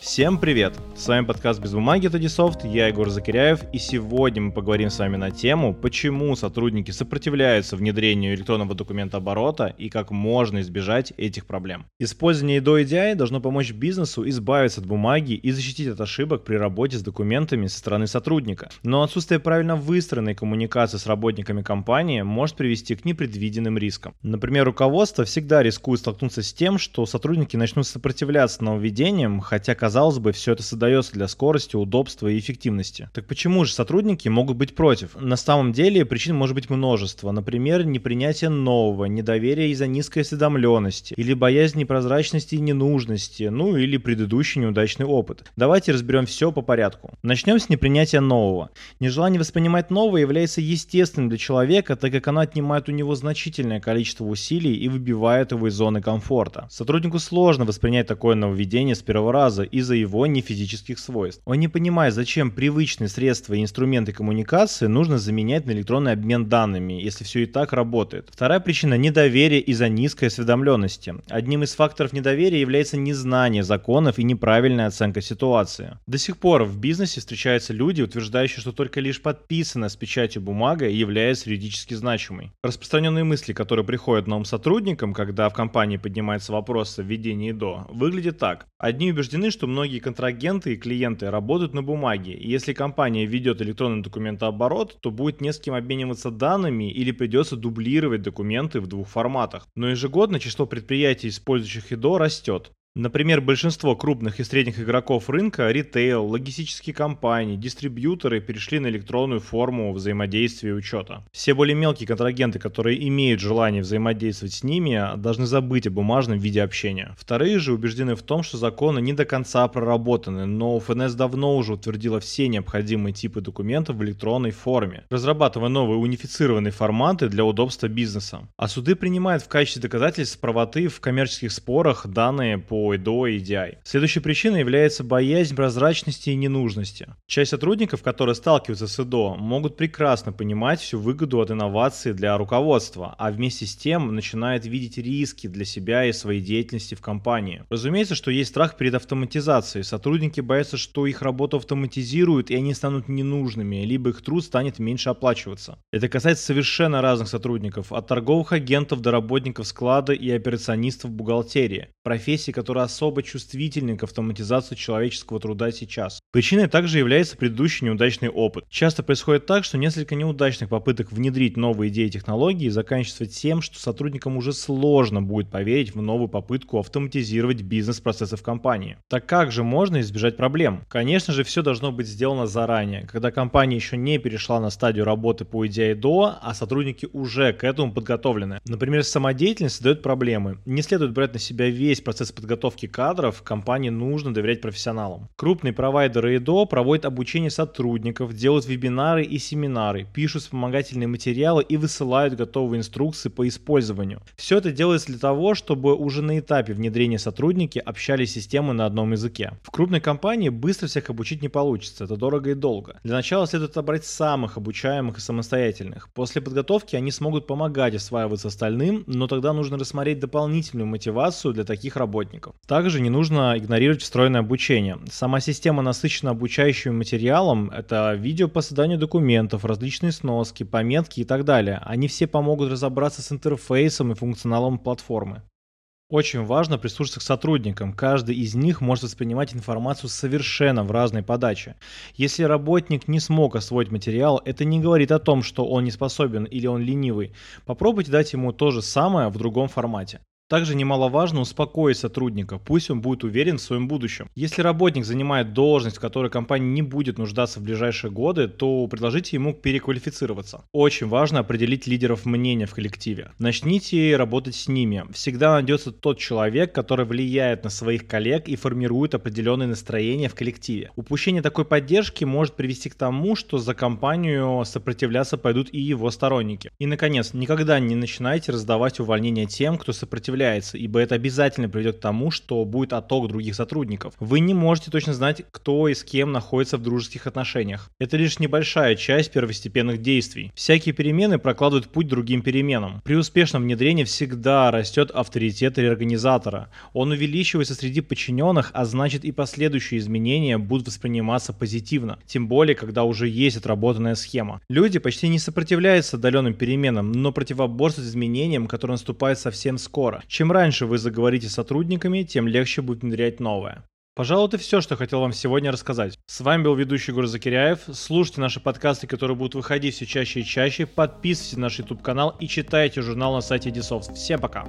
Всем привет! С вами подкаст «Без бумаги» Тодисофт, я Егор Закиряев, и сегодня мы поговорим с вами на тему, почему сотрудники сопротивляются внедрению электронного документа оборота и как можно избежать этих проблем. Использование IDO EDI должно помочь бизнесу избавиться от бумаги и защитить от ошибок при работе с документами со стороны сотрудника. Но отсутствие правильно выстроенной коммуникации с работниками компании может привести к непредвиденным рискам. Например, руководство всегда рискует столкнуться с тем, что сотрудники начнут сопротивляться нововведениям, хотя, казалось бы, все это создается для скорости, удобства и эффективности. Так почему же сотрудники могут быть против? На самом деле причин может быть множество. Например, непринятие нового, недоверие из-за низкой осведомленности, или боязнь непрозрачности и ненужности, ну или предыдущий неудачный опыт. Давайте разберем все по порядку. Начнем с непринятия нового. Нежелание воспринимать новое является естественным для человека, так как оно отнимает у него значительное количество усилий и выбивает его из зоны комфорта. Сотруднику сложно воспринять такое нововведение с первого раза, из-за его нефизических свойств. Он не понимает, зачем привычные средства и инструменты коммуникации нужно заменять на электронный обмен данными, если все и так работает. Вторая причина – недоверие из-за низкой осведомленности. Одним из факторов недоверия является незнание законов и неправильная оценка ситуации. До сих пор в бизнесе встречаются люди, утверждающие, что только лишь подписанная с печатью бумага является юридически значимой. Распространенные мысли, которые приходят новым сотрудникам, когда в компании поднимается вопрос о введении ДО, выглядят так. Одни убеждены, что многие контрагенты и клиенты работают на бумаге, и если компания ведет электронный документооборот, то будет не с кем обмениваться данными или придется дублировать документы в двух форматах. Но ежегодно число предприятий, использующих ИДО, растет. Например, большинство крупных и средних игроков рынка, ритейл, логистические компании, дистрибьюторы перешли на электронную форму взаимодействия и учета. Все более мелкие контрагенты, которые имеют желание взаимодействовать с ними, должны забыть о бумажном виде общения. Вторые же убеждены в том, что законы не до конца проработаны, но ФНС давно уже утвердила все необходимые типы документов в электронной форме, разрабатывая новые унифицированные форматы для удобства бизнеса. А суды принимают в качестве доказательств правоты в коммерческих спорах данные по по IDO и EDI. Следующей причиной является боязнь прозрачности и ненужности. Часть сотрудников, которые сталкиваются с IDO, могут прекрасно понимать всю выгоду от инновации для руководства, а вместе с тем начинают видеть риски для себя и своей деятельности в компании. Разумеется, что есть страх перед автоматизацией. Сотрудники боятся, что их работу автоматизируют и они станут ненужными, либо их труд станет меньше оплачиваться. Это касается совершенно разных сотрудников, от торговых агентов до работников склада и операционистов бухгалтерии, профессий, которые которые особо чувствительны к автоматизации человеческого труда сейчас. Причиной также является предыдущий неудачный опыт. Часто происходит так, что несколько неудачных попыток внедрить новые идеи и технологии заканчиваются тем, что сотрудникам уже сложно будет поверить в новую попытку автоматизировать бизнес-процессы в компании. Так как же можно избежать проблем? Конечно же, все должно быть сделано заранее, когда компания еще не перешла на стадию работы по идее до, а сотрудники уже к этому подготовлены. Например, самодеятельность дает проблемы. Не следует брать на себя весь процесс подготовки кадров компании нужно доверять профессионалам. Крупные провайдеры ИДО проводят обучение сотрудников, делают вебинары и семинары, пишут вспомогательные материалы и высылают готовые инструкции по использованию. Все это делается для того, чтобы уже на этапе внедрения сотрудники общались с системой на одном языке. В крупной компании быстро всех обучить не получится, это дорого и долго. Для начала следует отобрать самых обучаемых и самостоятельных. После подготовки они смогут помогать осваиваться остальным, но тогда нужно рассмотреть дополнительную мотивацию для таких работников. Также не нужно игнорировать встроенное обучение. Сама система насыщена обучающим материалом. Это видео по созданию документов, различные сноски, пометки и так далее. Они все помогут разобраться с интерфейсом и функционалом платформы. Очень важно прислушаться к сотрудникам. Каждый из них может воспринимать информацию совершенно в разной подаче. Если работник не смог освоить материал, это не говорит о том, что он не способен или он ленивый. Попробуйте дать ему то же самое в другом формате. Также немаловажно успокоить сотрудника, пусть он будет уверен в своем будущем. Если работник занимает должность, в которой компания не будет нуждаться в ближайшие годы, то предложите ему переквалифицироваться. Очень важно определить лидеров мнения в коллективе. Начните работать с ними. Всегда найдется тот человек, который влияет на своих коллег и формирует определенное настроение в коллективе. Упущение такой поддержки может привести к тому, что за компанию сопротивляться пойдут и его сторонники. И наконец, никогда не начинайте раздавать увольнения тем, кто сопротивляется сопротивляется, ибо это обязательно приведет к тому, что будет отток других сотрудников. Вы не можете точно знать, кто и с кем находится в дружеских отношениях. Это лишь небольшая часть первостепенных действий. Всякие перемены прокладывают путь другим переменам. При успешном внедрении всегда растет авторитет реорганизатора. Он увеличивается среди подчиненных, а значит и последующие изменения будут восприниматься позитивно. Тем более, когда уже есть отработанная схема. Люди почти не сопротивляются отдаленным переменам, но противоборствуют изменениям, которые наступают совсем скоро. Чем раньше вы заговорите с сотрудниками, тем легче будет внедрять новое. Пожалуй, это все, что хотел вам сегодня рассказать. С вами был ведущий Егор Закиряев. Слушайте наши подкасты, которые будут выходить все чаще и чаще. Подписывайтесь на наш YouTube канал и читайте журнал на сайте Edisoft. Всем пока!